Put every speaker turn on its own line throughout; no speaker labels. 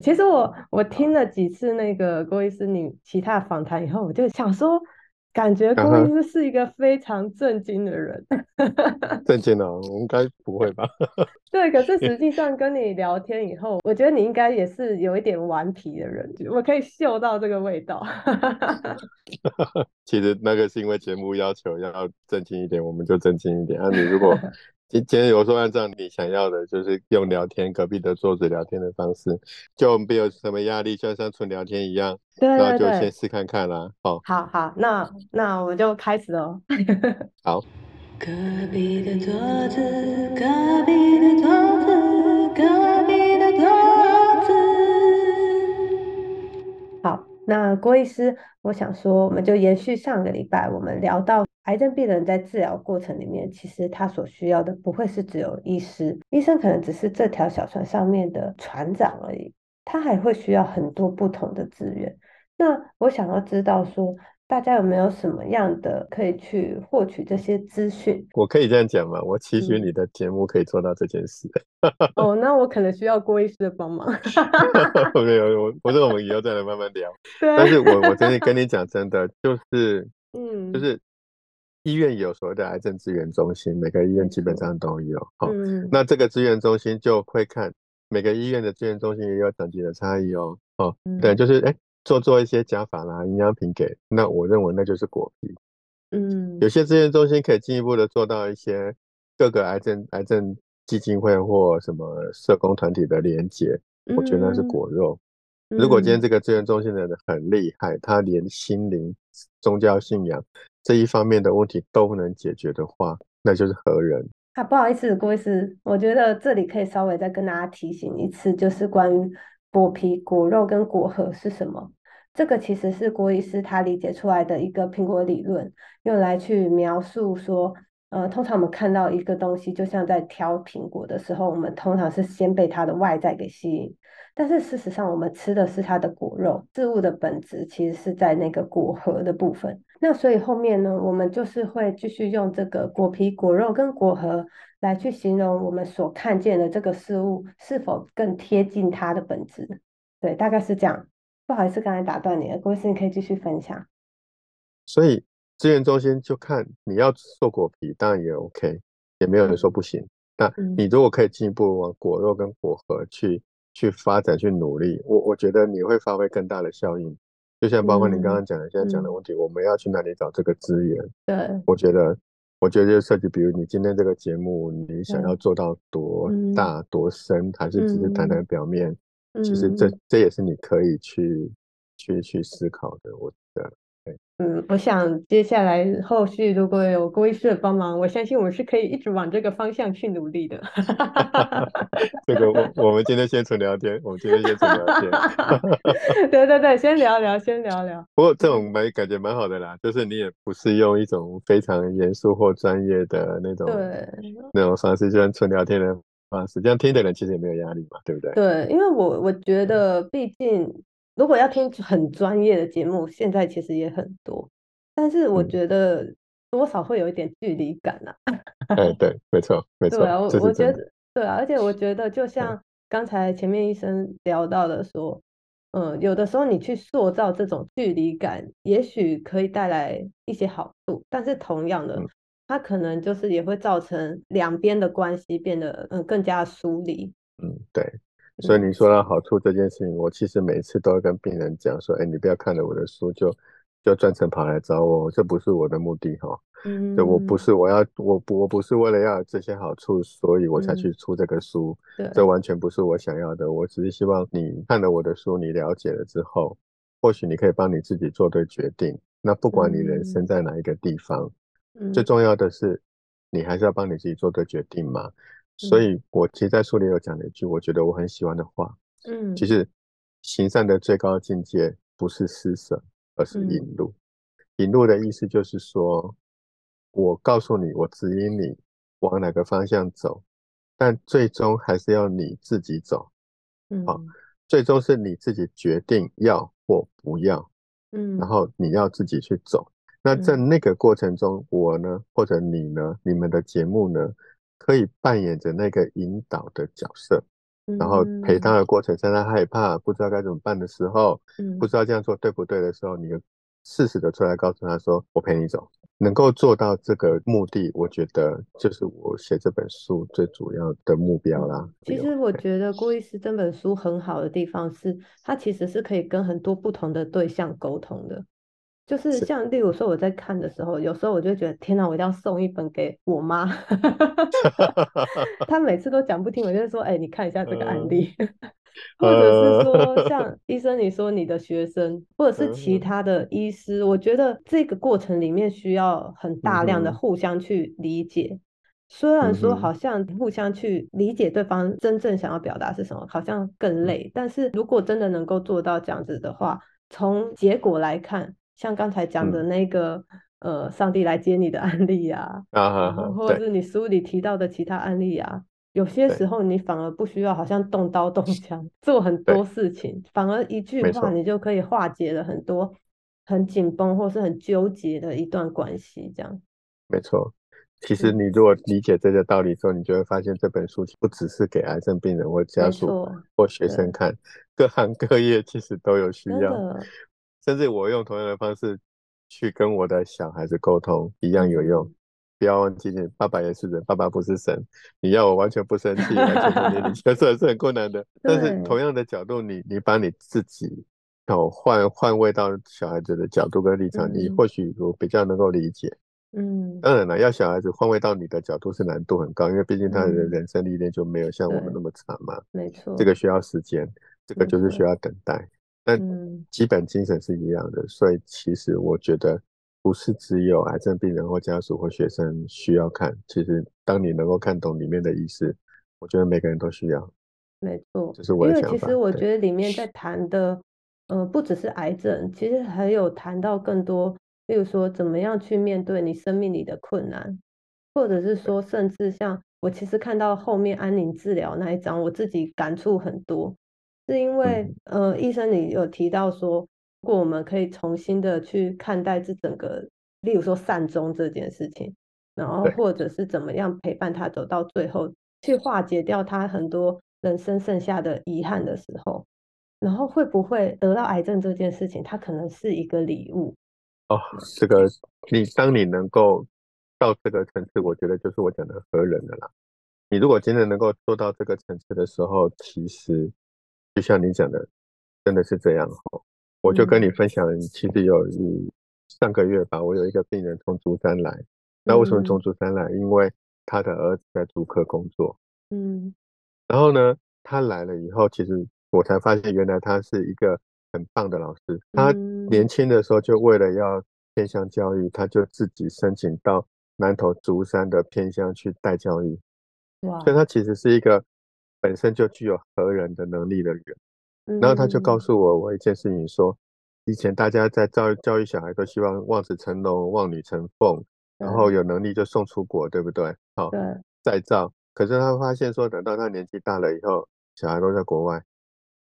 其实我我听了几次那个郭医师你其他访谈以后，我就想说。感觉郭医师是一个非常震惊的人，
震惊啊？应该不会吧？
对，可是实际上跟你聊天以后，我觉得你应该也是有一点顽皮的人，我可以嗅到这个味道。
其实那个是因为节目要求要正经一点，我们就正经一点。啊，你如果今今天有说按照你想要的，就是用聊天隔壁的桌子聊天的方式，就没有什么压力，就像纯聊天一样。
对对
那就先试看看啦。
好，好，好，那那我就开始哦。
好。
隔壁的桌子，隔壁的桌子，隔壁那郭医师，我想说，我们就延续上个礼拜我们聊到。癌症病人在治疗过程里面，其实他所需要的不会是只有医师，医生可能只是这条小船上面的船长而已，他还会需要很多不同的资源。那我想要知道说，大家有没有什么样的可以去获取这些资讯？
我可以这样讲吗？我期许你的节目可以做到这件事。
哦，那我可能需要郭医师的帮忙。
没有，我我说我们以后再来慢慢聊。但是我我真的跟你讲真的，就是嗯，就是。医院有所谓的癌症资源中心，每个医院基本上都有。好，那这个资源中心就会看每个医院的资源中心也有等级的差异哦。哦，对，就是哎，做做一些加法啦，营养品给，那我认为那就是果皮。嗯，有些资源中心可以进一步的做到一些各个癌症癌症基金会或什么社工团体的连接，我觉得那是果肉。如果今天这个资源中心的人很厉害，他连心灵、宗教信仰。这一方面的问题都能解决的话，那就是何人
啊？不好意思，郭医师，我觉得这里可以稍微再跟大家提醒一次，就是关于果皮、果肉跟果核是什么。这个其实是郭医师他理解出来的一个苹果理论，用来去描述说，呃，通常我们看到一个东西，就像在挑苹果的时候，我们通常是先被它的外在给吸引。但是事实上，我们吃的是它的果肉，事物的本质其实是在那个果核的部分。那所以后面呢，我们就是会继续用这个果皮、果肉跟果核来去形容我们所看见的这个事物是否更贴近它的本质。对，大概是这样。不好意思，刚才打断你了，郭医师，你可以继续分享。
所以资源中心就看你要做果皮，当然也 OK，也没有人说不行。那你如果可以进一步往果肉跟果核去。去发展，去努力，我我觉得你会发挥更大的效应。就像包括你刚刚讲的，现在讲的问题，我们要去哪里找这个资源？
对，
我觉得，我觉得就设计，比如你今天这个节目，你想要做到多大、多深，还是只是谈谈表面？其实这这也是你可以去去去思考的。我觉得。
嗯，我想接下来后续如果有郭医师的帮忙，我相信我们是可以一直往这个方向去努力的。
这个我我们今天先纯聊天，我们今天先纯聊天。
对对对，先聊聊，先聊聊。
不过这种蛮感觉蛮好的啦，就是你也不是用一种非常严肃或专业的那种
对
那种方式，就像纯聊天的方式，这样听的人其实也没有压力嘛，对不对？
对，因为我我觉得毕竟。如果要听很专业的节目，现在其实也很多，但是我觉得多少会有一点距离感呐。
哎，对，没 错，没错。对
啊，我我觉得，对啊，而且我觉得，就像刚才前面医生聊到的说，嗯，有的时候你去塑造这种距离感，也许可以带来一些好处，但是同样的，它可能就是也会造成两边的关系变得嗯更加疏离。
嗯，对。所以你说到好处这件事情，我其实每次都会跟病人讲说：“哎，你不要看了我的书就就专程跑来找我，这不是我的目的哈。嗯，就我不是我要我不我不是为了要这些好处，所以我才去出这个书。这完全不是我想要的。我只是希望你看了我的书，你了解了之后，或许你可以帮你自己做对决定。那不管你人生在哪一个地方，最重要的是你还是要帮你自己做对决定嘛。”所以，我其实，在书里有讲了一句，我觉得我很喜欢的话，嗯，其实行善的最高境界不是施舍，而是引路。引路的意思就是说，我告诉你，我指引你往哪个方向走，但最终还是要你自己走，嗯，好，最终是你自己决定要或不要，嗯，然后你要自己去走。那在那个过程中，我呢，或者你呢，你们的节目呢？可以扮演着那个引导的角色，然后陪他的过程，在他害怕、不知道该怎么办的时候，不知道这样做对不对的时候，你适时的出来告诉他说：“我陪你走。”能够做到这个目的，我觉得就是我写这本书最主要的目标啦。
其实我觉得郭医师这本书很好的地方是，它其实是可以跟很多不同的对象沟通的。就是像例如说我在看的时候，有时候我就觉得天哪，我一定要送一本给我妈。她每次都讲不听，我就说哎，你看一下这个案例，或者是说像医生你说你的学生，或者是其他的医师，我觉得这个过程里面需要很大量的互相去理解。虽然说好像互相去理解对方真正想要表达是什么，好像更累，但是如果真的能够做到这样子的话，从结果来看。像刚才讲的那个，呃，上帝来接你的案例呀，啊，或者是你书里提到的其他案例啊，有些时候你反而不需要好像动刀动枪做很多事情，反而一句话你就可以化解了很多很紧绷或是很纠结的一段关系，这样。
没错，其实你如果理解这个道理之后，你就会发现这本书不只是给癌症病人或家属或学生看，各行各业其实都有需要。甚至我用同样的方式去跟我的小孩子沟通，一样有用。不要忘记，爸爸也是人，爸爸不是神。你要我完全不生气，完全不理你，确实是很困难的。但是同样的角度，你你把你自己哦换换位到小孩子的角度跟立场，你或许我比较能够理解。嗯，当然了，要小孩子换位到你的角度是难度很高，因为毕竟他的人生历练就没有像我们那么长嘛。
没错，
这个需要时间，这个就是需要等待。但基本精神是一样的，所以其实我觉得不是只有癌症病人或家属或学生需要看。其实当你能够看懂里面的意思，我觉得每个人都需要。
没错，
这是我的
想法。因为其实我觉得里面在谈的，呃，不只是癌症，其实还有谈到更多，例如说怎么样去面对你生命里的困难，或者是说，甚至像我其实看到后面安宁治疗那一章，我自己感触很多。是因为，呃，医生你有提到说，如果我们可以重新的去看待这整个，例如说善终这件事情，然后或者是怎么样陪伴他走到最后，去化解掉他很多人生剩下的遗憾的时候，然后会不会得到癌症这件事情，它可能是一个礼物？
哦，这个你当你能够到这个层次，我觉得就是我讲的和人的啦。你如果真的能够做到这个层次的时候，其实。就像你讲的，真的是这样哦。我就跟你分享，其实有上个月吧，我有一个病人从竹山来。那为什么从竹山来？因为他的儿子在竹科工作。嗯。然后呢，他来了以后，其实我才发现，原来他是一个很棒的老师。他年轻的时候就为了要偏向教育，他就自己申请到南投竹山的偏乡去带教育。哇！所以他其实是一个。本身就具有和人的能力的人，然后他就告诉我我一件事情，说以前大家在教教育小孩都希望望子成龙、望女成凤，然后有能力就送出国，对不对？好，再造。可是他发现说，等到他年纪大了以后，小孩都在国外，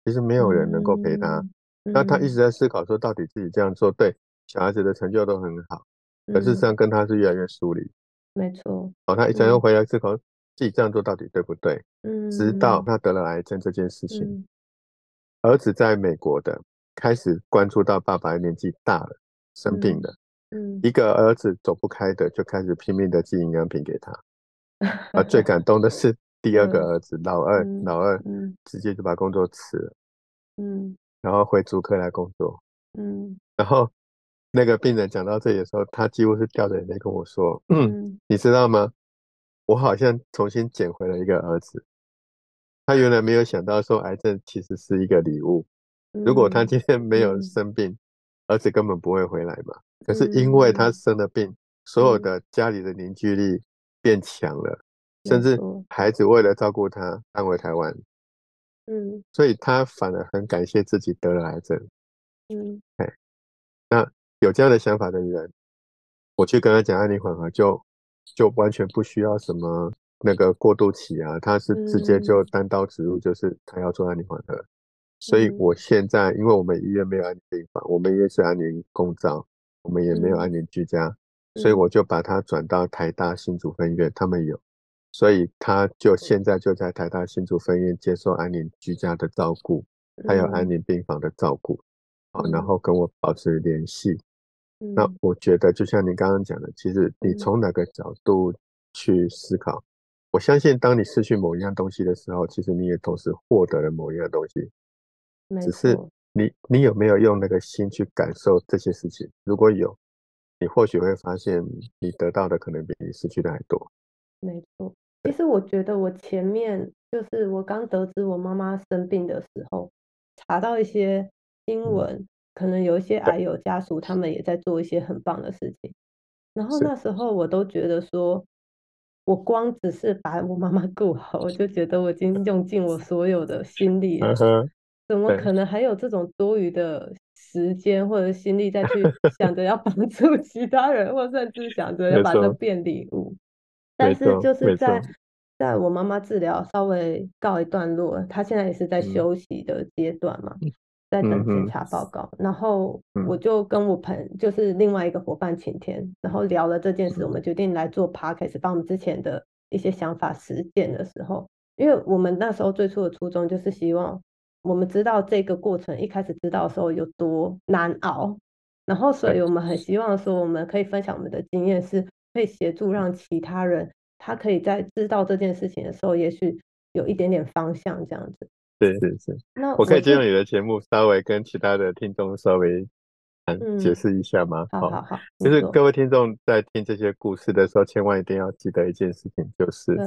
其实没有人能够陪他。那他一直在思考说，到底自己这样做对小孩子的成就都很好，可是这样跟他是越来越疏离。
没错。
哦，他一直又回来思考。自己这样做到底对不对？嗯，直到他得了癌症这件事情，儿子在美国的开始关注到爸爸年纪大了，生病了，嗯，一个儿子走不开的，就开始拼命的寄营养品给他。啊，最感动的是第二个儿子，老二，老二，直接就把工作辞了，嗯，然后回主科来工作，嗯，然后那个病人讲到这里的时候，他几乎是掉着眼泪跟我说，嗯，你知道吗？我好像重新捡回了一个儿子，他原来没有想到说癌症其实是一个礼物。如果他今天没有生病，儿子根本不会回来嘛。可是因为他生了病，所有的家里的凝聚力变强了，甚至孩子为了照顾他搬回台湾，嗯，所以他反而很感谢自己得了癌症。嗯，哎，那有这样的想法的人，我去跟他讲安宁缓和就。就完全不需要什么那个过渡期啊，他是直接就单刀直入，就是他要做安宁缓和。所以我现在，因为我们医院没有安宁病房，我们医院是安宁共照，我们也没有安宁居家，所以我就把他转到台大新竹分院，他们有。所以他就现在就在台大新竹分院接受安宁居家的照顾，还有安宁病房的照顾，啊，然后跟我保持联系。那我觉得就像你刚刚讲的，其实你从哪个角度去思考，我相信当你失去某一样东西的时候，其实你也同时获得了某一样东西。只是你你有没有用那个心去感受这些事情？如果有，你或许会发现你得到的可能比你失去的还多。
没错，其实我觉得我前面就是我刚得知我妈妈生病的时候，查到一些新闻，可能有一些癌友家属他们也在做一些很棒的事情。然后那时候我都觉得说，我光只是把我妈妈 顾好，我就觉得我已经用尽我所有的心力了。怎么可能还有这种多余的时间或者心力再去想着要帮 助其他人，或甚至想着要把这变礼物？但是就是在在我妈妈治疗稍微告一段落，她现在也是在休息的阶段嘛，在等检查报告。然后我就跟我朋就是另外一个伙伴晴天，然后聊了这件事，我们决定来做 podcast，把我们之前的一些想法实践的时候，因为我们那时候最初的初衷就是希望。我们知道这个过程一开始知道的时候有多难熬，然后所以我们很希望说我们可以分享我们的经验，是可以协助让其他人，他可以在知道这件事情的时候，也许有一点点方向这样子。
对对对，那我可以借用你的节目稍微跟其他的听众稍微解释一下吗？
好好好，
就是各位听众在听这些故事的时候，千万一定要记得一件事情，就是。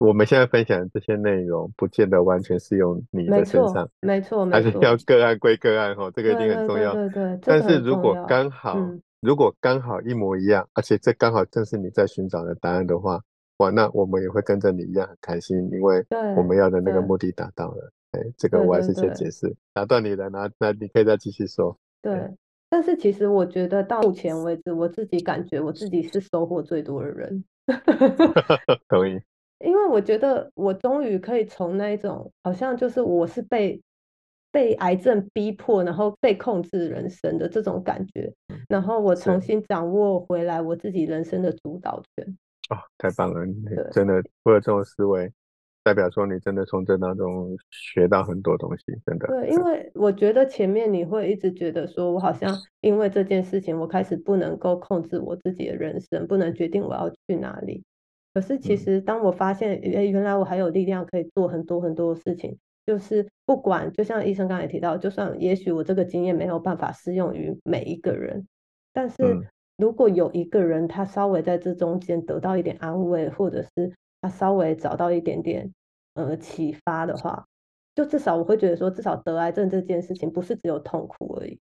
我们现在分享的这些内容，不见得完全适用你的身上，
没错，
还是要个案归个案哈，这个一定很重要。
对对。
但是如果刚好，如果刚好一模一样，而且这刚好正是你在寻找的答案的话，哇，那我们也会跟着你一样很开心，因为我们要的那个目的达到了。哎，这个我还是先解释，打断你了，那那你可以再继续说。
对，但是其实我觉得到目前为止，我自己感觉我自己是收获最多的人。
同意。
因为我觉得我终于可以从那一种好像就是我是被被癌症逼迫，然后被控制人生的这种感觉，然后我重新掌握回来我自己人生的主导权。
哦，太棒了！真的，或者这种思维，代表说你真的从这当中学到很多东西，真的。
对，因为我觉得前面你会一直觉得说我好像因为这件事情，我开始不能够控制我自己的人生，不能决定我要去哪里。可是，其实当我发现，哎，原来我还有力量可以做很多很多事情。就是不管，就像医生刚才提到，就算也许我这个经验没有办法适用于每一个人，但是如果有一个人他稍微在这中间得到一点安慰，或者是他稍微找到一点点呃启发的话，就至少我会觉得说，至少得癌症这件事情不是只有痛苦而已。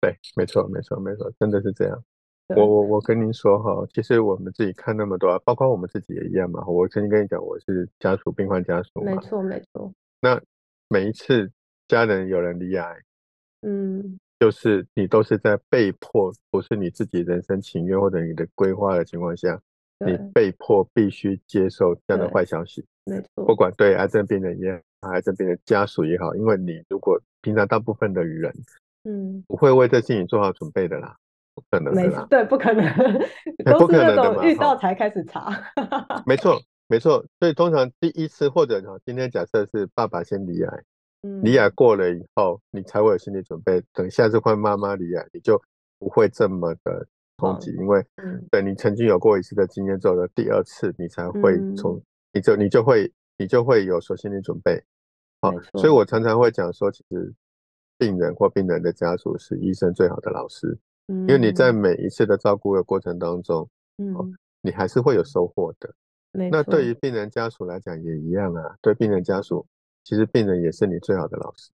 对，没错，没错，没错，真的是这样。我我我跟您说哈，其实我们自己看那么多，包括我们自己也一样嘛。我曾经跟你讲，我是家属病患家属
嘛。没错没错。
那每一次家人有人离癌，
嗯，
就是你都是在被迫，不是你自己人生情愿或者你的规划的情况下，你被迫必须接受这样的坏消息。
没错。
不管对癌症病人也好，癌症病人家属也好，因为你如果平常大部分的人，
嗯，
不会为这事情做好准备的啦。不可能的，
对，不可能，都是那种遇到才开始查。
没错，没错。所以通常第一次或者哈，今天假设是爸爸先离癌，嗯离癌过了以后，你才会有心理准备。等下次换妈妈离癌，你就不会这么的冲击，因为等你曾经有过一次的经验之后的第二次，你才会从你就你就会你就会有所心理准备。好，所以我常常会讲说，其实病人或病人的家属是医生最好的老师。因为你在每一次的照顾的过程当中，
嗯，
你还是会有收获的。
那
对于病人家属来讲也一样啊。对病人家属，其实病人也是你最好的老师。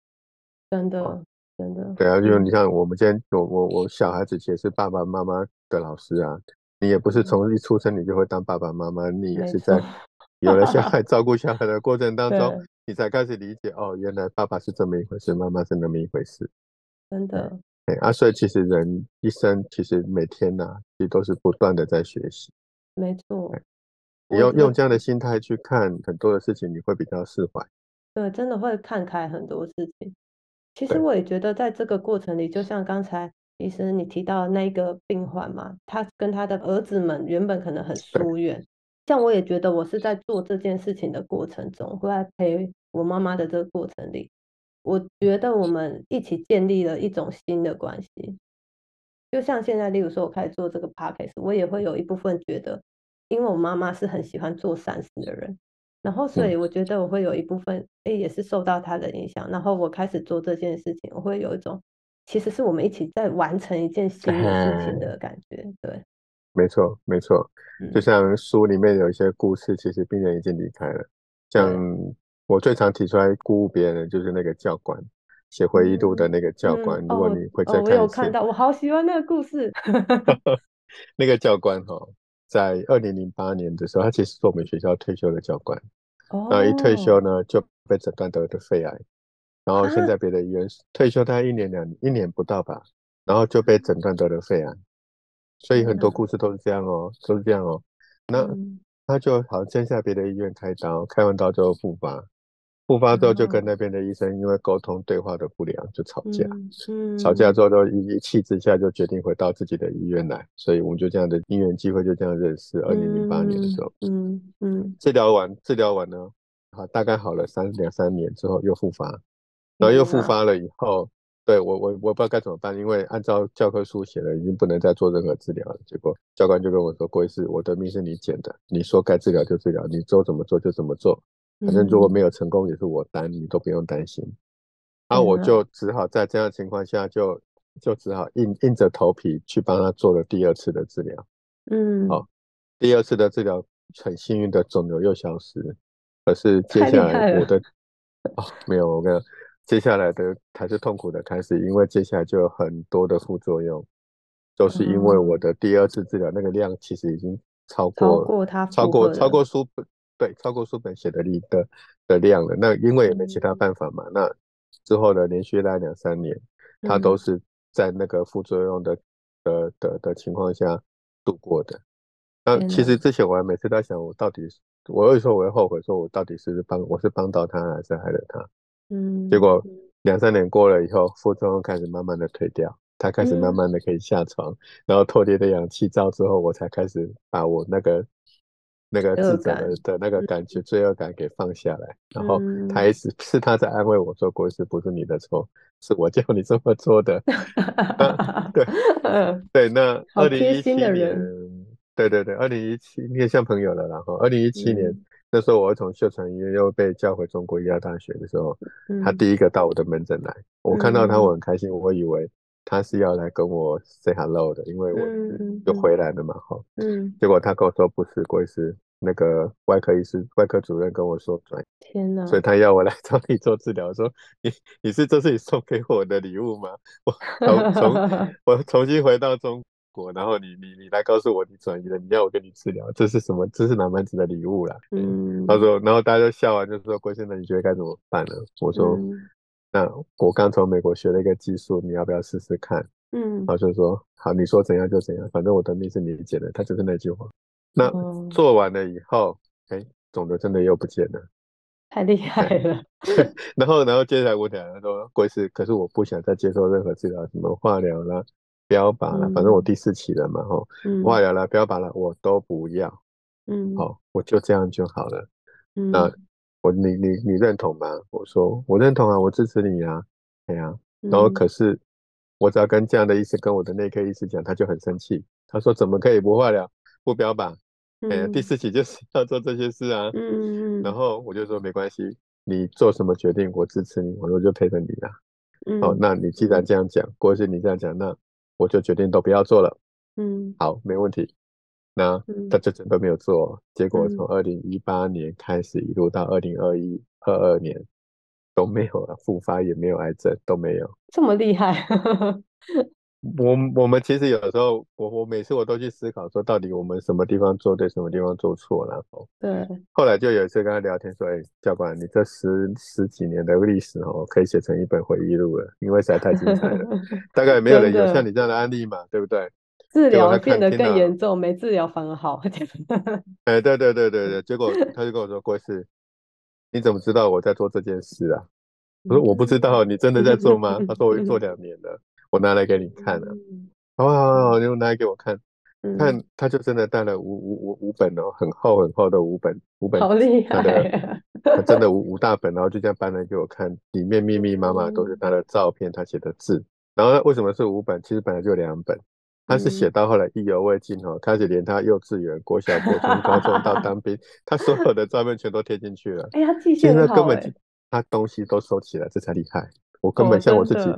真的，真的。
对啊，就你像我们今天，我我我小孩子也是爸爸妈妈的老师啊。你也不是从一出生你就会当爸爸妈妈，你也是在有了小孩 照顾小孩的过程当中，你才开始理解哦，原来爸爸是这么一回事，妈妈是那么一回事。
真的。
哎啊，所以其实人一生其实每天呐，其实都是不断的在学习。
没错，
你用用这样的心态去看很多的事情，你会比较释怀。
对，真的会看开很多事情。其实我也觉得，在这个过程里，就像刚才医生你提到那个病患嘛，他跟他的儿子们原本可能很疏远，像我也觉得我是在做这件事情的过程中，会在陪我妈妈的这个过程里，我觉得我们一起建立了一种新的关系。就像现在，例如说我开始做这个 podcast，我也会有一部分觉得，因为我妈妈是很喜欢做善事的人，然后所以我觉得我会有一部分，哎，也是受到她的影响，然后我开始做这件事情，我会有一种，其实是我们一起在完成一件新的事情 的感觉，对。
没错，没错，就像书里面有一些故事，其实病人已经离开了。像我最常提出来鼓舞别人的，就是那个教官写回忆录的那个教官。如果你会再看
我有看到，我好喜欢那个故事。
那个教官哈，在二零零八年的时候，他其实是我们学校退休的教官。
哦。
然后一退休呢，就被诊断得的肺癌。然后现在别的医院退休大概一年两一年不到吧，然后就被诊断得了肺癌。所以很多故事都是这样哦，都是这样哦。那他就好像在别的医院开刀，开完刀之后复发，复发之后就跟那边的医生因为沟通对话的不良就吵架，吵架之后就一气之下就决定回到自己的医院来。所以我们就这样的因缘机会就这样认识。二零零八年的时候，
嗯嗯，
治疗完治疗完呢，好大概好了三两三年之后又复发，然后又复发了以后。对我我我不知道该怎么办，因为按照教科书写的，已经不能再做任何治疗了。结果教官就跟我说：“郭医师，我的命是你捡的，你说该治疗就治疗，你做怎么做就怎么做，反正如果没有成功也是我担，你都不用担心。”然后我就只好在这样情况下，就就只好硬硬着头皮去帮他做了第二次的治疗。
嗯，
好，第二次的治疗很幸运的肿瘤又消失，可是接下来我的哦没有我跟。接下来的才是痛苦的开始，因为接下来就有很多的副作用，都是因为我的第二次治疗那个量其实已经超过
超过他
超过超过书本对超过书本写的力的的量了。那因为也没其他办法嘛。那之后呢，连续来两三年，他都是在那个副作用的的的的情况下度过的。那其实之前我还每次在想，我到底我有时候我会后悔，说我到底是帮我是帮到他还是害了他。
嗯，
结果两三年过了以后，副作用开始慢慢的退掉，他开始慢慢的可以下床，然后脱离的氧气罩之后，我才开始把我那个那个自责的的那个感觉、罪恶感给放下来。然后他一直 是他在安慰我说：“国师不是你的错，是我叫你这么做的。”对，对，那二零一七年，对对对，二零一七你也像朋友了，然后二零一七年。那时候我从秀传医院又被叫回中国医药大学的时候，他第一个到我的门诊来，我看到他我很开心，我以为他是要来跟我 say hello 的，因为我又回来了嘛，哈，
嗯，
结果他跟我说不是，郭医师，那个外科医师、外科主任跟我说转，
天哪，
所以他要我来 找你做治疗，说你你是这是你送给我的礼物吗？我从从 我重新回到中。过，然后你你你来告诉我你转移了，你要我跟你治疗，这是什么？这是哪门子的礼物啦？
嗯，
他说，然后大家就笑完，就说郭先生，你觉得该怎么办呢？我说，那我刚从美国学了一个技术，你要不要试试看？
嗯，
然后就说，好，你说怎样就怎样，反正我的命是你捡的，他就是那句话。那做完了以后，哎，肿瘤真的又不见了，
太厉害了。
然后，然后接下来我讲，他说，郭医师，可是我不想再接受任何治疗，什么化疗啦。标靶了，反正我第四期了嘛，吼，化疗了，标靶了，我都不要，
嗯，
好，我就这样就好了。
嗯，
那我你你你认同吗？我说我认同啊，我支持你啊，对啊。然后可是我只要跟这样的医生跟我的内科医师讲，他就很生气，他说怎么可以不化疗不标靶？哎呀，第四期就是要做这些事啊。
嗯
然后我就说没关系，你做什么决定我支持你，我说就陪着你啦。
嗯，
好，那你既然这样讲，或是你这样讲，那。我就决定都不要做了。
嗯，
好，没问题。那他就真的没有做，结果从二零一八年开始一路到二零二一二二年都没有了，复发也没有癌症都没有，
这么厉害。
我我们其实有时候，我我每次我都去思考说，到底我们什么地方做对，什么地方做错，然后
对，
后来就有一次跟他聊天说，哎，教官，你这十十几年的历史哦，可以写成一本回忆录了，因为实在太精彩了。大概没有人有像你这样的案例嘛，对不对？
治疗变得更严重，没治疗反而好。
哎，对对对对对，结果 他就跟我说，郭师，你怎么知道我在做这件事啊？我说我不知道，你真的在做吗？他说我做两年了。我拿来给你看了，好好好，你拿来给我看。看他就真的带了五五五五本哦，很厚很厚的五本五本，
好厉害，
他真的五 五大本，然后就这样搬来给我看，里面密密麻麻都是他的照片，他写的字。然后为什么是五本？其实本来就两本，他是写到后来意犹未尽哦，开始连他幼稚园、国小、国中、高中到当兵，他所有的照片全都贴进去了。
哎，他记性好
根本他东西都收起来，这才厉害。我根本像我自己，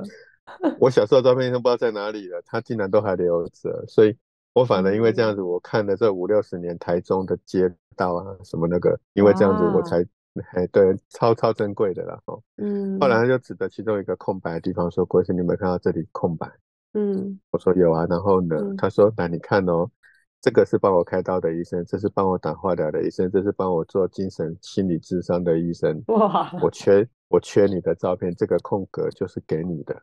我小时候照片都不知道在哪里了，他竟然都还留着，所以。我反而因为这样子，我看了这五六十年台中的街道啊，什么那个，因为这样子我才，哎，对，超超珍贵的啦，哦，嗯。后来他就指着其中一个空白的地方说：“郭医生，你有没有看到这里空白？”嗯，我说有啊。然后呢，他说：“那你看哦，这个是帮我开刀的医生，这是帮我打化疗的医生，这是帮我做精神心理智商的医生。哇，我缺我缺你的照片，这个空格就是给你的。”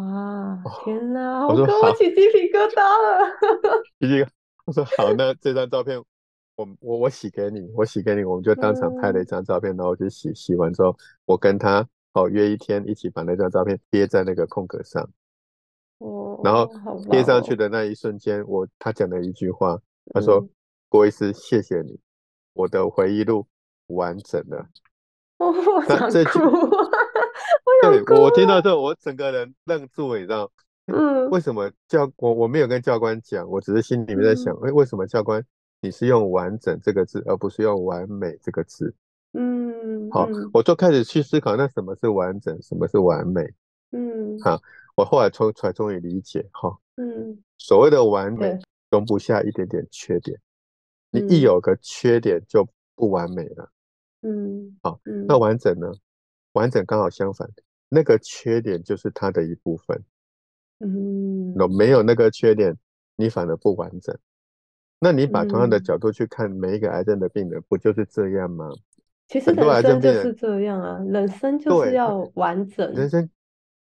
哇，天哪！我说我起鸡皮疙瘩了。
鸡皮，我说好，那这张照片，我我我洗给你，我洗给你，我们就当场拍了一张照片，然后就洗洗完之后，我跟他哦约一天，一起把那张照片贴在那个空格上。哦。然后贴上去的那一瞬间，我他讲了一句话，他说：“郭医师，谢谢你，我的回忆录完整了。”
我想哭。
对我听到之后，我整个人愣住，你知道？嗯，为什么教我我没有跟教官讲，我只是心里面在想，哎，为什么教官你是用完整这个字，而不是用完美这个字？嗯，好，我就开始去思考，那什么是完整，什么是完美？嗯，好，我后来从才终于理解，哈，嗯，所谓的完美容不下一点点缺点，你一有个缺点就不完美了。嗯，好，那完整呢？完整刚好相反。那个缺点就是它的一部分，嗯，那没有那个缺点，你反而不完整。那你把同样的角度去看每一个癌症的病人，不就是这样吗？
其实人生就是这样啊，人生就是要完整，
人生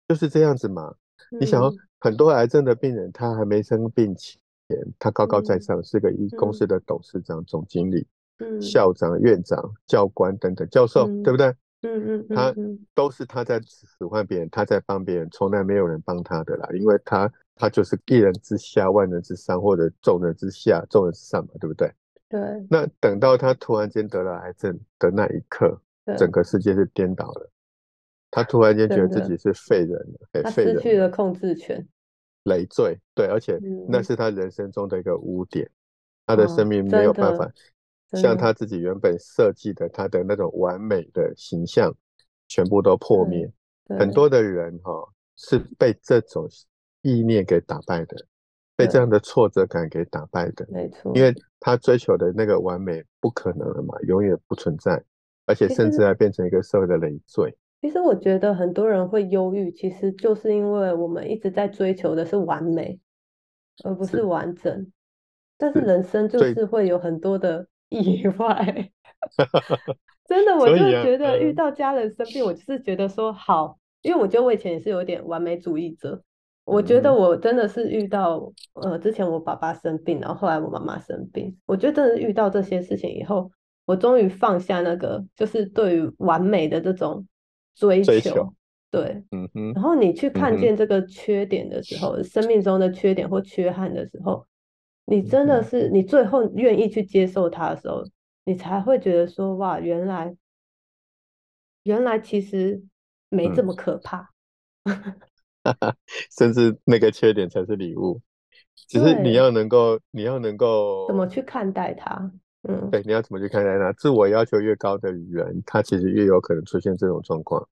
就是这样子嘛。你想，很多癌症的病人，他还没生病前，他高高在上，是个一公司的董事长、总经理、校长、院长、教官等等，教授，对不对？嗯嗯，他都是他在使唤别人，他在帮别人，从来没有人帮他的啦，因为他他就是一人之下，万人之上，或者众人之下，众人之上嘛，对不对？
对。
那等到他突然间得了癌症的那一刻，整个世界是颠倒了。他突然间觉得自己是废人了，
他失去了控制权，
累赘。对，而且那是他人生中的一个污点，他的生命没有办法。像他自己原本设计的他的那种完美的形象，全部都破灭。很多的人哈是被这种意念给打败的，被这样的挫折感给打败的。
没错，
因为他追求的那个完美不可能了嘛，永远不存在，而且甚至还变成一个社会的累赘。
其实我觉得很多人会忧郁，其实就是因为我们一直在追求的是完美，而不是完整。但是人生就是会有很多的。意外，真的，我就觉得遇到家人生病，我就是觉得说好，因为我觉得我以前也是有点完美主义者。我觉得我真的是遇到，呃，之前我爸爸生病，然后后来我妈妈生病，我觉得真的遇到这些事情以后，我终于放下那个就是对于完美的这种追求，对，嗯哼。然后你去看见这个缺点的时候，生命中的缺点或缺憾的时候。你真的是，你最后愿意去接受它的时候，你才会觉得说，哇，原来，原来其实没这么。可怕，
甚至那个缺点才是礼物，只是你要能够，你要能够
怎么去看待它，
嗯，对，你要怎么去看待它？自我要求越高的人，他其实越有可能出现这种状况。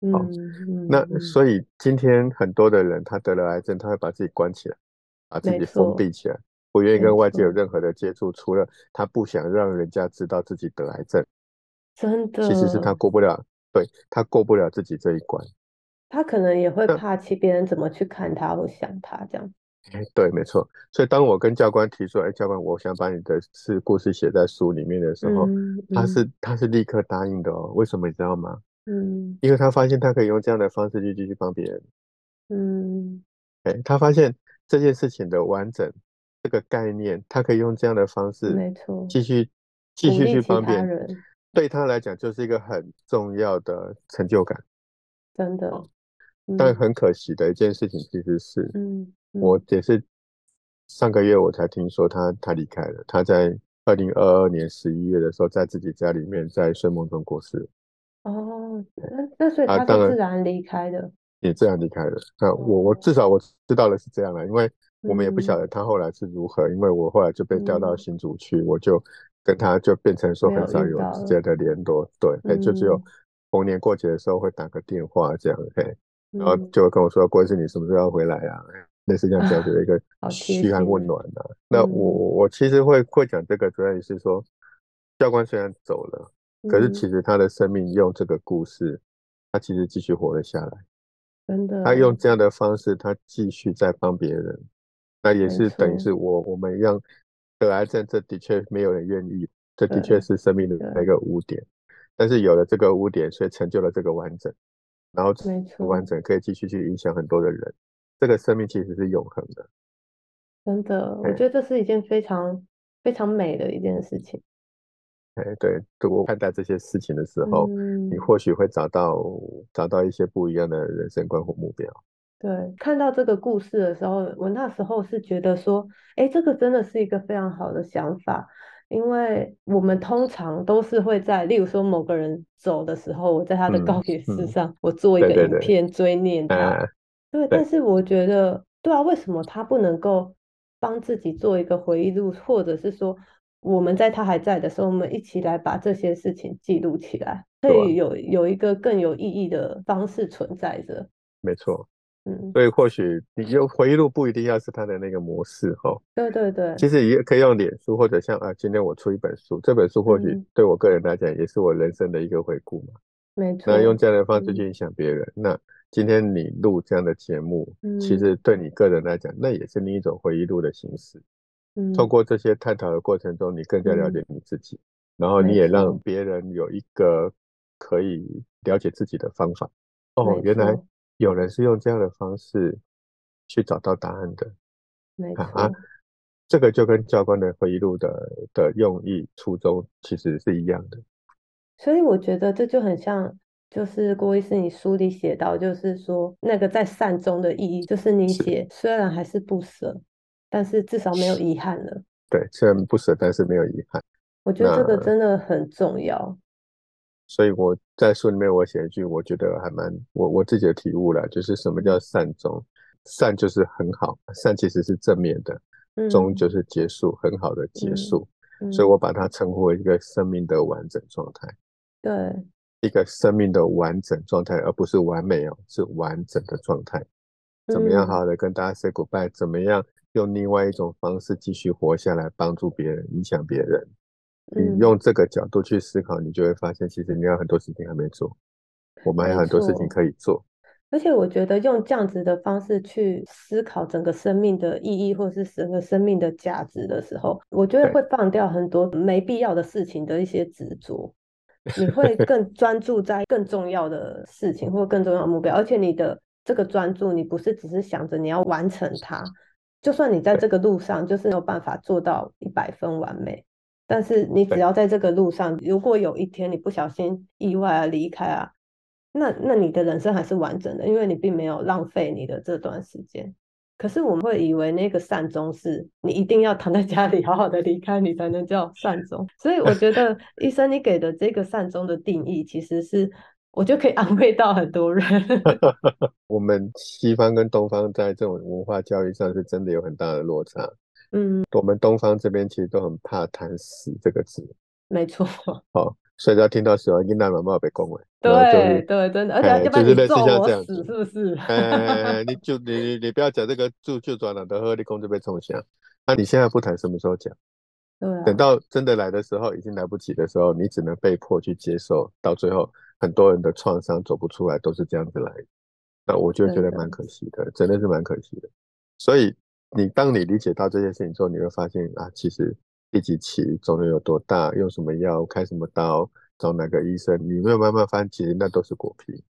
嗯，那所以今天很多的人，他得了癌症，他会把自己关起来，把自己封闭起来。不愿意跟外界有任何的接触，除了他不想让人家知道自己得癌症，
真的，
其实是他过不了，对他过不了自己这一关。
他可能也会怕其别人怎么去看他或想他这样。
哎，对，没错。所以当我跟教官提出，哎，教官，我想把你的事故事写在书里面的时候，他是他是立刻答应的哦。为什么你知道吗？嗯，因为他发现他可以用这样的方式去继续帮别人。嗯，哎，他发现这件事情的完整。这个概念，他可以用这样的方式，
没错，
继续继续去帮别人，对他来讲就是一个很重要的成就感，
真的。
但很可惜的一件事情，其实是，嗯，我也是上个月我才听说他他离开了，他在二零二二年十一月的时候，在自己家里面在睡梦中过世。
哦，那那所以他是自然离开的，
也自然离开的。那我我至少我知道的是这样的，因为我们也不晓得他后来是如何，因为我后来就被调到新竹去，我就跟他就变成说很少有直接的联络，对，哎，就只有逢年过节的时候会打个电话这样，嘿，然后就会跟我说郭医生你什么时候要回来啊？类似这样子的一个嘘寒问暖的。那我我其实会会讲这个，主要也是说教官虽然走了。可是其实他的生命用这个故事，他其实继续活了下来。
真的，
他用这样的方式，他继续在帮别人。那也是等于是我我们一样得癌症，这的确没有人愿意，这的确是生命的那个污点。但是有了这个污点，所以成就了这个完整，然后完整可以继续去影响很多的人。这个生命其实是永恒的。
真的，我觉得这是一件非常非常美的一件事情。
哎，对，我看待这些事情的时候，你或许会找到找到一些不一样的人生观或目标。
对，看到这个故事的时候，我那时候是觉得说，哎，这个真的是一个非常好的想法，因为我们通常都是会在，例如说某个人走的时候，我在他的告别式上，我做一个影片追念他。对，但是我觉得，对啊，为什么他不能够帮自己做一个回忆录，或者是说？我们在他还在的时候，我们一起来把这些事情记录起来，可以有有一个更有意义的方式存在着。
没错，嗯，所以或许你就回忆录不一定要是他的那个模式哈。
对对对，
其实也可以用脸书或者像啊，今天我出一本书，这本书或许对我个人来讲也是我人生的一个回顾嘛。
没错，
那用这样的方式去影响别人，那今天你录这样的节目，其实对你个人来讲，那也是另一种回忆录的形式。嗯，通过这些探讨的过程中，你更加了解你自己，然后你也让别人有一个可以了解自己的方法。哦，原来有人是用这样的方式去找到答案的。
没错，
这个就跟教官的回忆录的的用意初衷其实是一样的。
所以我觉得这就很像，就是郭医师你书里写到，就是说那个在善终的意义，就是你写虽然还是不舍。但是至少没有遗憾了。
对，虽然不舍，但是没有遗憾。
我觉得这个真的很重要。
所以我在书里面我写一句，我觉得还蛮我我自己的体悟了，就是什么叫善终？善就是很好，善其实是正面的，终就是结束，很好的结束。所以我把它称呼为一个生命的完整状态。
对，
一个生命的完整状态，而不是完美哦，是完整的状态。怎么样好好的跟大家 say goodbye？怎么样？用另外一种方式继续活下来，帮助别人，影响别人。你用这个角度去思考，你就会发现，其实你有很多事情还没做，我们还有很多事情可以做。
而且我觉得用这样子的方式去思考整个生命的意义，或者是整个生命的价值的时候，我觉得会放掉很多没必要的事情的一些执着，你会更专注在更重要的事情或更重要的目标。而且你的这个专注，你不是只是想着你要完成它。就算你在这个路上就是没有办法做到一百分完美，但是你只要在这个路上，如果有一天你不小心意外啊离开啊，那那你的人生还是完整的，因为你并没有浪费你的这段时间。可是我们会以为那个善终是你一定要躺在家里好好的离开，你才能叫善终。所以我觉得 医生你给的这个善终的定义其实是。我就可以 安慰到很多人。
我们西方跟东方在这种文化教育上是真的有很大的落差。嗯，我们东方这边其实都很怕谈死这个字。
没错。
好，所以要听到死亡，应该慢慢被恭维。
对对，真的，而且要不然你揍我死是不是？
哎，你就你你你不要讲这个就就转了的鹤立功就被冲下。那你现在不谈，什么时候讲？
对。
等到真的来的时候，已经来不及的时候，你只能被迫去接受，到最后。很多人的创伤走不出来，都是这样子来，那我就觉得蛮可惜的，真的是蛮可惜的。所以你当你理解到这件事情之后，你会发现啊，其实第几期肿瘤有多大，用什么药，开什么刀，找哪个医生，你没有慢慢发现，其实那都是果皮。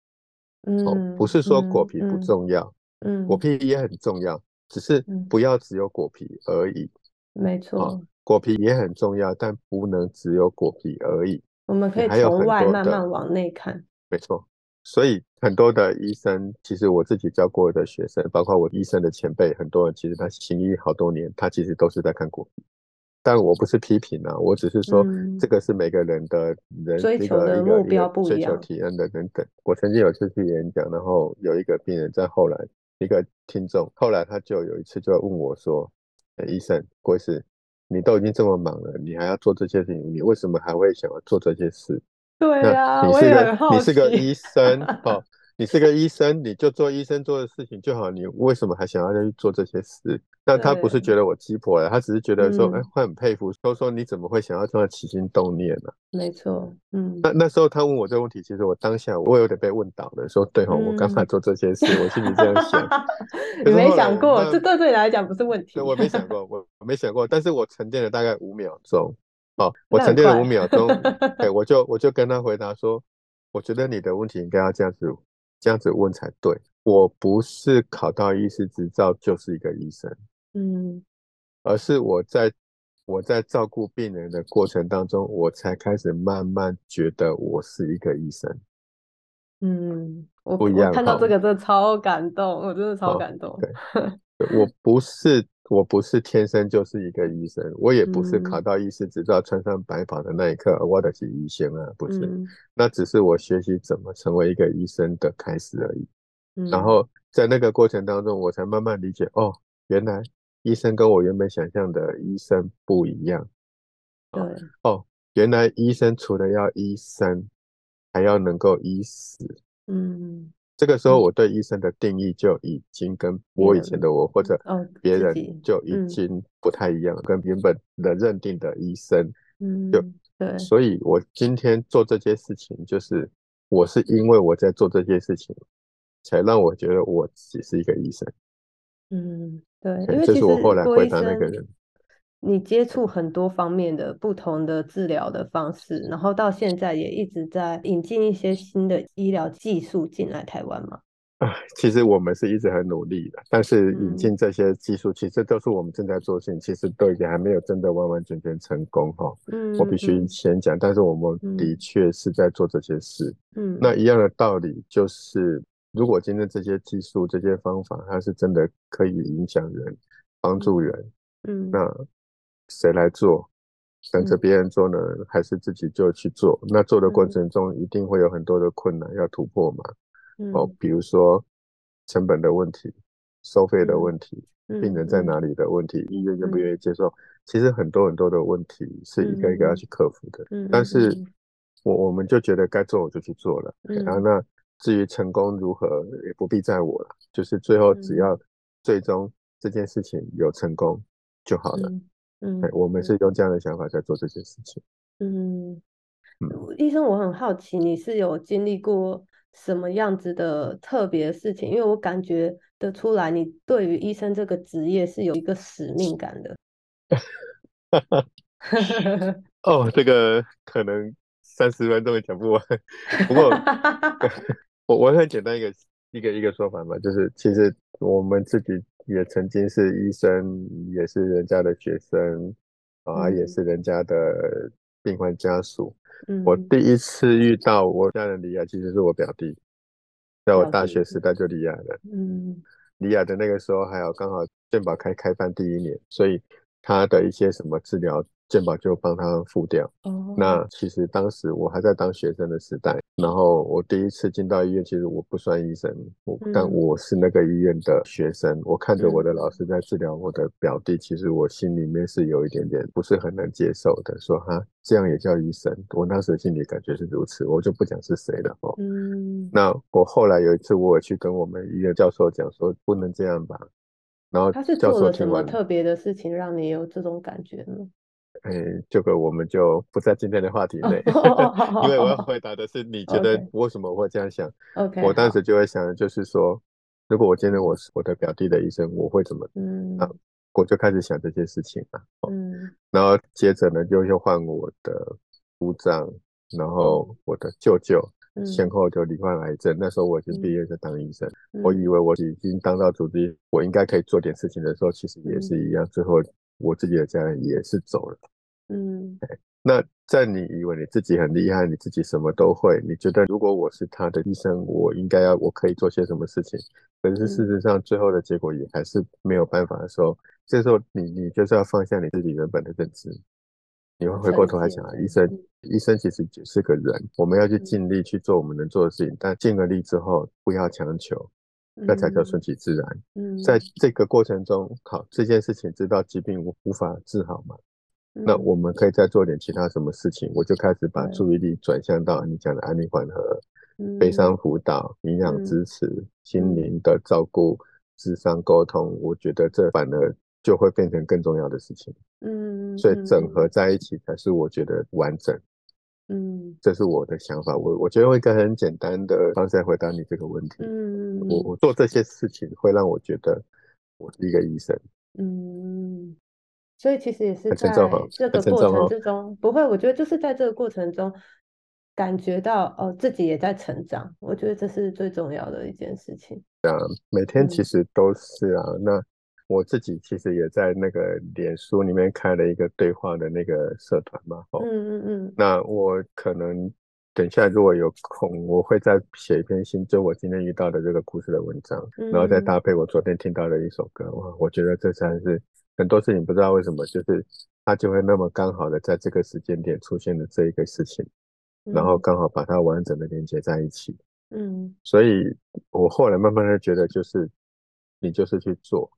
嗯，不是说果皮不重要，嗯，果皮也很重要，只是不要只有果皮而已。
没错，
果皮也很重要，但不能只有果皮而已。
我们可以从外慢慢往内看，
没错，所以很多的医生，其实我自己教过的学生，包括我医生的前辈，很多人其实他行医好多年，他其实都是在看国但我不是批评啊，我只是说这个是每个人的人
追求的目标不
一样，追求体验的等等。我曾经有次去演讲，然后有一个病人在后来，一个听众，后来他就有一次就问我说：“医生，郭医师，你都已经这么忙了，你还要做这些事情，你为什么还会想要做这些事？”
对啊，
你是个你是个医生，哦，你是个医生，你就做医生做的事情就好，你为什么还想要再去做这些事？那他不是觉得我鸡婆了，他只是觉得说，哎，会很佩服，都说你怎么会想要这样起心动念呢？
没错，嗯。
那那时候他问我这个问题，其实我当下我有点被问倒了，说对哈，我干嘛做这些事？我心里这样想。
你没想过，这对对你来讲不是问题。
我没想过，我我没想过，但是我沉淀了大概五秒钟。好，我沉淀了五秒钟，对，我就我就跟他回答说，我觉得你的问题应该要这样子这样子问才对。我不是考到医师执照就是一个医生，嗯，而是我在我在照顾病人的过程当中，我才开始慢慢觉得我是一个医生。
嗯，我不一样，看到这个真的超感动，我真的超感动。
对，我不是。我不是天生就是一个医生，我也不是考到医师执照、穿上白袍的那一刻，我的是医生啊，不是，那只是我学习怎么成为一个医生的开始而已。然后在那个过程当中，我才慢慢理解，哦，原来医生跟我原本想象的医生不一样。
对，
哦，原来医生除了要医生，还要能够医死。嗯。这个时候，我对医生的定义就已经跟我以前的我或者别人就已经不太一样了，跟原本的认定的医生，
嗯，
就
对，
所以我今天做这些事情，就是我是因为我在做这些事情，才让我觉得我自己是一个医生。
嗯，对，因为
这是我后来回答那个人。
你接触很多方面的不同的治疗的方式，然后到现在也一直在引进一些新的医疗技术进来台湾吗？
啊，其实我们是一直很努力的，但是引进这些技术，其实都是我们正在做事情，其实都已经还没有真的完完全全成功哈。嗯，我必须先讲，但是我们的确是在做这些事。嗯，那一样的道理就是，如果今天这些技术、这些方法，它是真的可以影响人、帮助人，嗯，那。谁来做？等着别人做呢，还是自己就去做？那做的过程中一定会有很多的困难要突破嘛？哦，比如说成本的问题、收费的问题、病人在哪里的问题、医院愿不愿意接受，其实很多很多的问题是一个一个要去克服的。但是我我们就觉得该做我就去做了。然后那至于成功如何，也不必在我了。就是最后只要最终这件事情有成功就好了。嗯，我们是用这样的想法在做这件事情。
嗯，医生，我很好奇，你是有经历过什么样子的特别事情？因为我感觉得出来，你对于医生这个职业是有一个使命感的。
哦，这个可能三十分钟也讲不完。不过，我我很简单一个一个一个说法嘛，就是其实我们自己。也曾经是医生，也是人家的学生，啊，也是人家的病患家属。我第一次遇到我家人离亚，其实是我表弟，在我大学时代就离亚了。嗯，离亚的那个时候还有刚好健保开开办第一年，所以他的一些什么治疗。健保就帮他付掉。哦，那其实当时我还在当学生的时代，然后我第一次进到医院，其实我不算医生，我但我是那个医院的学生。我看着我的老师在治疗我的表弟，其实我心里面是有一点点不是很能接受的，说哈这样也叫医生？我当时心里感觉是如此，我就不讲是谁了哦。嗯，那我后来有一次我去跟我们医院教授讲说，不能这样吧。然后
他是做了什么特别的事情，让你有这种感觉呢？
哎，这个我们就不在今天的话题内，因为我要 回答的是你觉得为什么会这样想
？OK，
我当时就会想，就是说，如果我今天我是我的表弟的医生，我会怎么？嗯，啊，我就开始想这件事情了。嗯，然后接着呢，就又换我的姑丈，然后我的舅舅，先后就罹患癌症。那时候我已经毕业就当医生，我以为我已经当到主治，我应该可以做点事情的时候，其实也是一样，最后。我自己的家人也是走了，嗯，那在你以为你自己很厉害，你自己什么都会，你觉得如果我是他的医生，我应该要我可以做些什么事情？可是事实上最后的结果也还是没有办法的时候，这时候你你就是要放下你自己原本的认知，你会回过头来想，医生医生其实只是个人，我们要去尽力去做我们能做的事情，但尽了力之后不要强求，那才叫顺其自然。嗯，在这个过程中，好这件事情知道疾病无无法治好吗？那我们可以再做点其他什么事情？我就开始把注意力转向到你讲的安利缓和、悲伤辅导、营养支持、心灵的照顾、智商沟通。我觉得这反而就会变成更重要的事情。嗯，所以整合在一起才是我觉得完整。嗯，这是我的想法。我我觉得用一个很简单的方式来回答你这个问题。嗯，我我做这些事情会让我觉得我是一个医生。嗯。
所以其实也是在这个过程之中，不会，我觉得就是在这个过程中，感觉到哦自己也在成长，我觉得这是最重要的一件事情。
对啊，每天其实都是啊。那我自己其实也在那个脸书里面开了一个对话的那个社团嘛。嗯嗯嗯。那我可能等下如果有空，我会再写一篇新，就我今天遇到的这个故事的文章，然后再搭配我昨天听到的一首歌。哇，我觉得这才是。很多事情不知道为什么，就是它就会那么刚好的在这个时间点出现了这一个事情，然后刚好把它完整的连接在一起。嗯，所以我后来慢慢的觉得，就是你就是去做，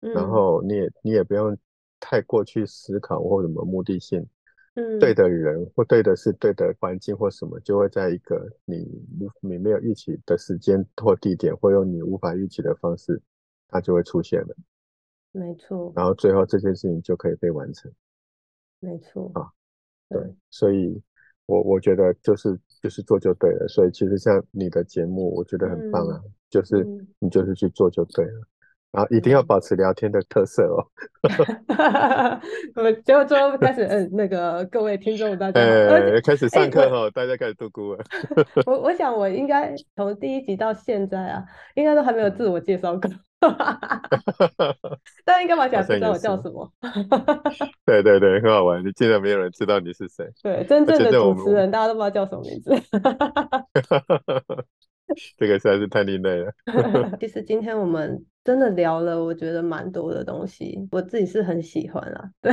然后你也你也不用太过去思考或什么目的性。嗯，对的人或对的是对的环境或什么，就会在一个你你没有预期的时间或地点，或用你无法预期的方式，它就会出现了。
没错，
然后最后这件事情就可以被完成。
没错
啊，对，所以我我觉得就是就是做就对了。所以其实像你的节目，我觉得很棒啊，就是你就是去做就对了，然后一定要保持聊天的特色哦。
我们就最后开始，嗯，那个各位听众大家，
呃，开始上课哈，大家开始度孤了。
我我想我应该从第一集到现在啊，应该都还没有自我介绍过。大家应该蛮想知道我叫什么。
对对对，很好玩。你竟然没有人知道你是谁？
对，真正的主持人，大家都不知道叫什么名字。
这个实在是太另类了。
其实今天我们真的聊了，我觉得蛮多的东西，我自己是很喜欢啦。对，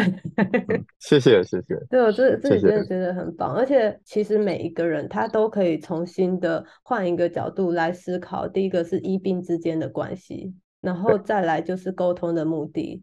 谢谢谢谢。
对我自自己真的觉得很棒，而且其实每一个人他都可以重新的换一个角度来思考。第一个是医病之间的关系。然后再来就是沟通的目的，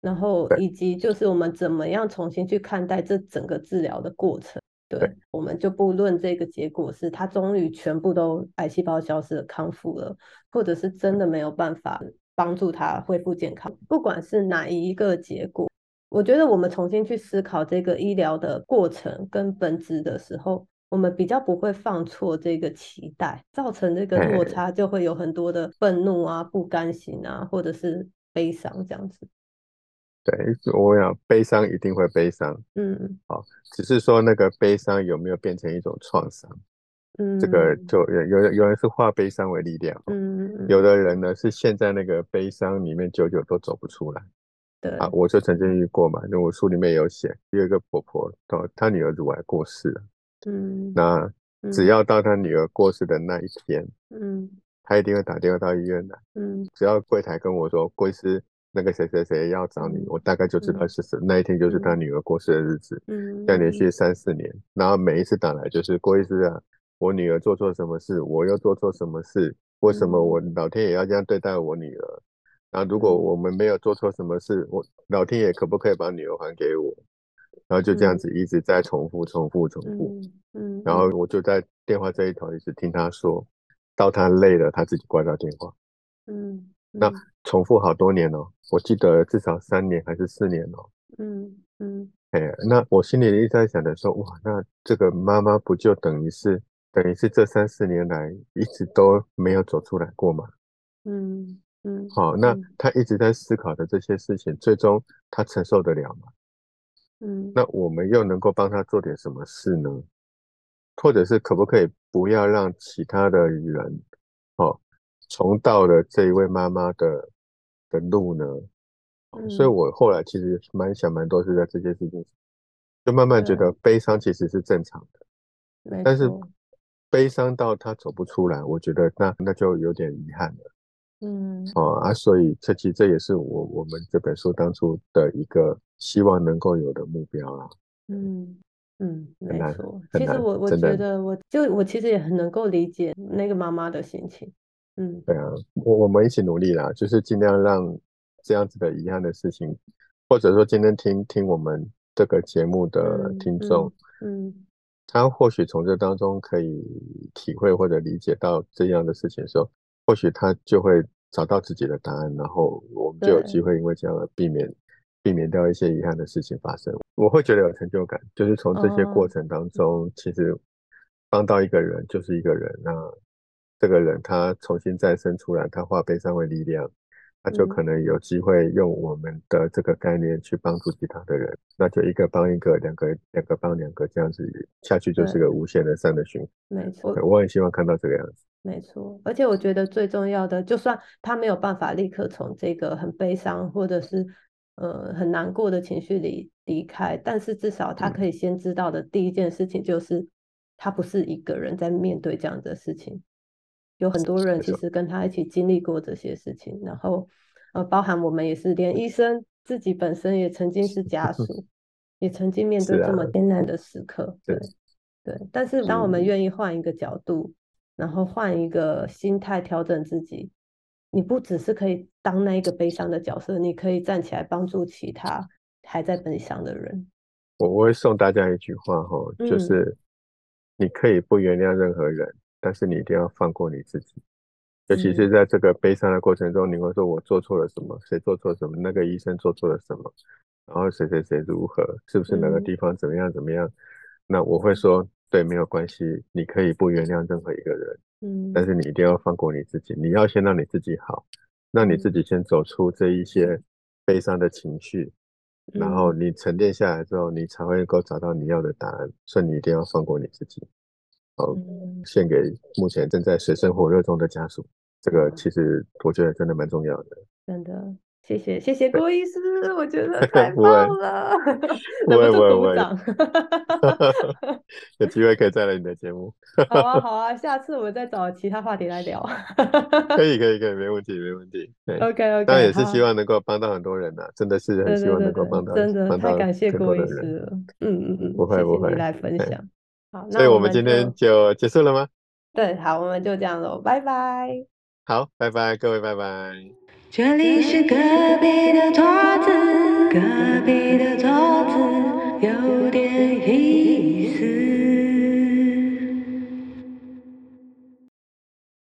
然后以及就是我们怎么样重新去看待这整个治疗的过程。对，我们就不论这个结果是他终于全部都癌细胞消失了康复了，或者是真的没有办法帮助他恢复健康，不管是哪一个结果，我觉得我们重新去思考这个医疗的过程跟本质的时候。我们比较不会放错这个期待，造成这个落差，就会有很多的愤怒啊、不甘心啊，或者是悲伤这样子。
对，我想悲伤一定会悲伤，嗯，好，只是说那个悲伤有没有变成一种创伤，嗯，这个就有有有人是化悲伤为力量，嗯，有的人呢是陷在那个悲伤里面，久久都走不出来。
对。
啊，我就曾经遇过嘛，因为我书里面有写，有一个婆婆，她她女儿乳癌过世了。嗯，那只要到她女儿过世的那一天，嗯，她一定会打电话到医院来，嗯，只要柜台跟我说郭医师那个谁谁谁要找你，我大概就知道是谁。那一天就是他女儿过世的日子，嗯，要连续三四年，然后每一次打来就是郭医师啊，我女儿做错什么事，我又做错什么事，为什么我老天也要这样对待我女儿？然后如果我们没有做错什么事，我老天爷可不可以把女儿还给我？然后就这样子一直在重复、重复、重复，嗯，然后我就在电话这一头一直听他说，到他累了，他自己挂掉电话，嗯，那重复好多年哦，我记得至少三年还是四年哦，嗯嗯，哎，那我心里一直在想的说，哇，那这个妈妈不就等于是等于是这三四年来一直都没有走出来过吗？嗯嗯，好，那他一直在思考的这些事情，最终他承受得了吗？嗯，那我们又能够帮他做点什么事呢？或者是可不可以不要让其他的人，哦，重到了这一位妈妈的的路呢？所以我后来其实蛮想蛮多是在这件事情就慢慢觉得悲伤其实是正常
的，
但是悲伤到他走不出来，我觉得那那就有点遗憾了。
嗯，
哦啊，所以这其实这也是我我们这本书当初的一个希望能够有的目标啊。
嗯嗯，没错。
其
实我我觉得，我就我其实也很能够理解那个妈妈的心情。嗯，
对啊，我我们一起努力啦，就是尽量让这样子的遗憾的事情，或者说今天听听我们这个节目的听众，
嗯，
他或许从这当中可以体会或者理解到这样的事情的时候。或许他就会找到自己的答案，然后我们就有机会因为这样而避免避免掉一些遗憾的事情发生。我会觉得有成就感，就是从这些过程当中，其实帮到一个人就是一个人。那这个人他重新再生出来，他化悲伤为力量，他就可能有机会用我们的这个概念去帮助其他的人。那就一个帮一个，两个两个帮两个，这样子下去就是个无限的善的循环。
没错，
我很希望看到这个样子。
没错，而且我觉得最重要的，就算他没有办法立刻从这个很悲伤或者是呃很难过的情绪里离开，但是至少他可以先知道的第一件事情就是，他不是一个人在面对这样的事情，有很多人其实跟他一起经历过这些事情，然后呃，包含我们也是，连医生自己本身也曾经是家 属，也曾经面对这么。艰难的时刻，对对，但是当我们愿意换一个角度。然后换一个心态调整自己，你不只是可以当那一个悲伤的角色，你可以站起来帮助其他还在悲伤的人。
我我会送大家一句话哈，就是你可以不原谅任何人，但是你一定要放过你自己。尤其是在这个悲伤的过程中，你会说我做错了什么？谁做错什么？那个医生做错了什么？然后谁谁谁如何？是不是哪个地方怎么样怎么样？那我会说。对，没有关系，你可以不原谅任何一个人，
嗯，
但是你一定要放过你自己，你要先让你自己好，让你自己先走出这一些悲伤的情绪，然后你沉淀下来之后，你才会能够找到你要的答案。所以你一定要放过你自己。好，献给目前正在水深火热中的家属，这个其实我觉得真的蛮重要的，
真的。谢谢谢谢郭医师，我觉得 太棒了，
不会 不会不
会，
有机会可以再来你的节目。
好啊好啊，下次我们再找其他话题来聊。
可以可以可以，没问题没问题。
OK OK，
当然也是希望能够帮到很多人呐，真的是很希望能够帮到
真的
太
感谢郭医师了。嗯嗯嗯，
不会不会，
来分享。好，
所以我们今天就结束了吗？
对，好，我们就这样喽，拜拜。
好，拜拜，各位拜拜。
这里是隔壁的桌子，隔壁的桌子有点意思。